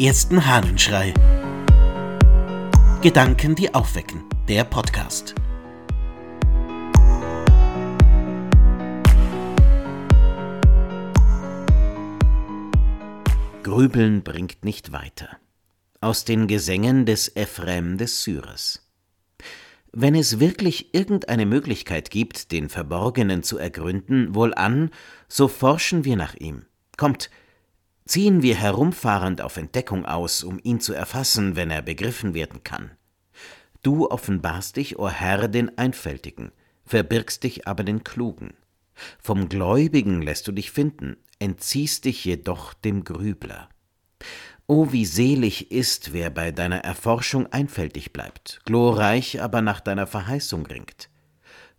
ersten Hahnenschrei. Gedanken, die aufwecken. Der Podcast. Grübeln bringt nicht weiter. Aus den Gesängen des Ephrem des Syrers. Wenn es wirklich irgendeine Möglichkeit gibt, den Verborgenen zu ergründen, wohlan, so forschen wir nach ihm. Kommt, ziehen wir herumfahrend auf Entdeckung aus, um ihn zu erfassen, wenn er begriffen werden kann. Du offenbarst dich, o Herr, den Einfältigen, verbirgst dich aber den Klugen. Vom Gläubigen lässt du dich finden, entziehst dich jedoch dem Grübler. O wie selig ist, wer bei deiner Erforschung einfältig bleibt, glorreich aber nach deiner Verheißung ringt.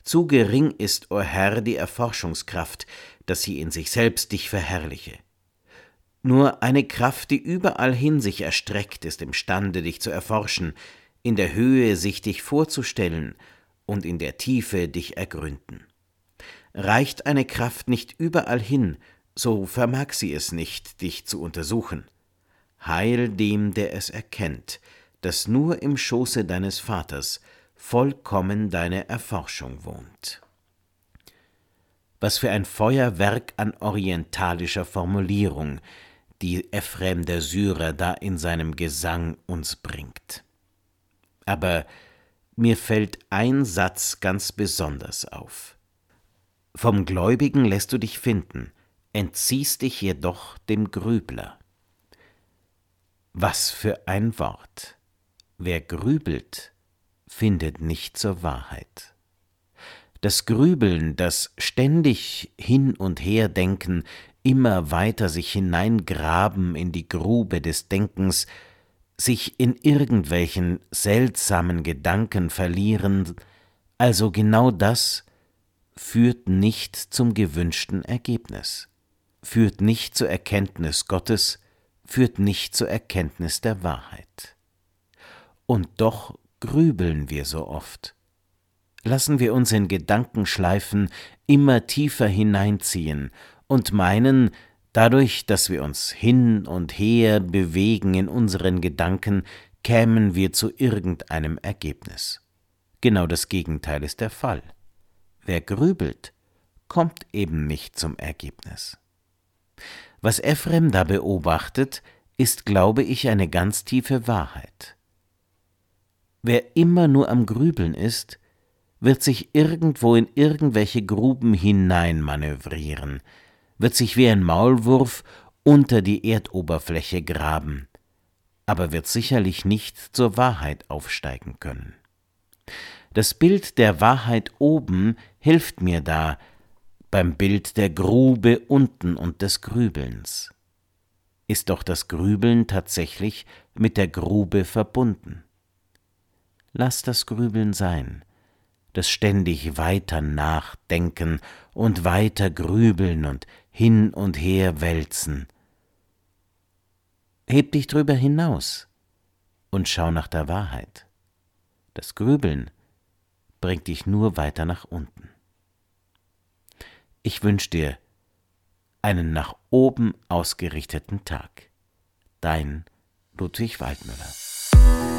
Zu gering ist, o Herr, die Erforschungskraft, dass sie in sich selbst dich verherrliche. Nur eine Kraft, die überall hin sich erstreckt, ist imstande, dich zu erforschen, in der Höhe sich dich vorzustellen und in der Tiefe dich ergründen. Reicht eine Kraft nicht überall hin, so vermag sie es nicht, dich zu untersuchen. Heil dem, der es erkennt, dass nur im Schoße deines Vaters vollkommen deine Erforschung wohnt. Was für ein Feuerwerk an orientalischer Formulierung die Ephrem der Syrer da in seinem Gesang uns bringt. Aber mir fällt ein Satz ganz besonders auf. Vom Gläubigen lässt du dich finden, entziehst dich jedoch dem Grübler. Was für ein Wort. Wer grübelt, findet nicht zur Wahrheit. Das Grübeln, das ständig hin und her denken, immer weiter sich hineingraben in die Grube des Denkens, sich in irgendwelchen seltsamen Gedanken verlieren, also genau das führt nicht zum gewünschten Ergebnis, führt nicht zur Erkenntnis Gottes, führt nicht zur Erkenntnis der Wahrheit. Und doch grübeln wir so oft. Lassen wir uns in Gedankenschleifen immer tiefer hineinziehen und meinen, dadurch, dass wir uns hin und her bewegen in unseren Gedanken, kämen wir zu irgendeinem Ergebnis. Genau das Gegenteil ist der Fall. Wer grübelt, kommt eben nicht zum Ergebnis. Was Ephrem da beobachtet, ist, glaube ich, eine ganz tiefe Wahrheit. Wer immer nur am Grübeln ist, wird sich irgendwo in irgendwelche Gruben hineinmanövrieren, wird sich wie ein Maulwurf unter die Erdoberfläche graben, aber wird sicherlich nicht zur Wahrheit aufsteigen können. Das Bild der Wahrheit oben hilft mir da, beim Bild der Grube unten und des Grübelns. Ist doch das Grübeln tatsächlich mit der Grube verbunden. Lass das Grübeln sein, das ständig weiter nachdenken und weiter grübeln und hin und her wälzen. Heb dich drüber hinaus und schau nach der Wahrheit. Das Grübeln bringt dich nur weiter nach unten. Ich wünsche dir einen nach oben ausgerichteten Tag. Dein Ludwig Waldmüller.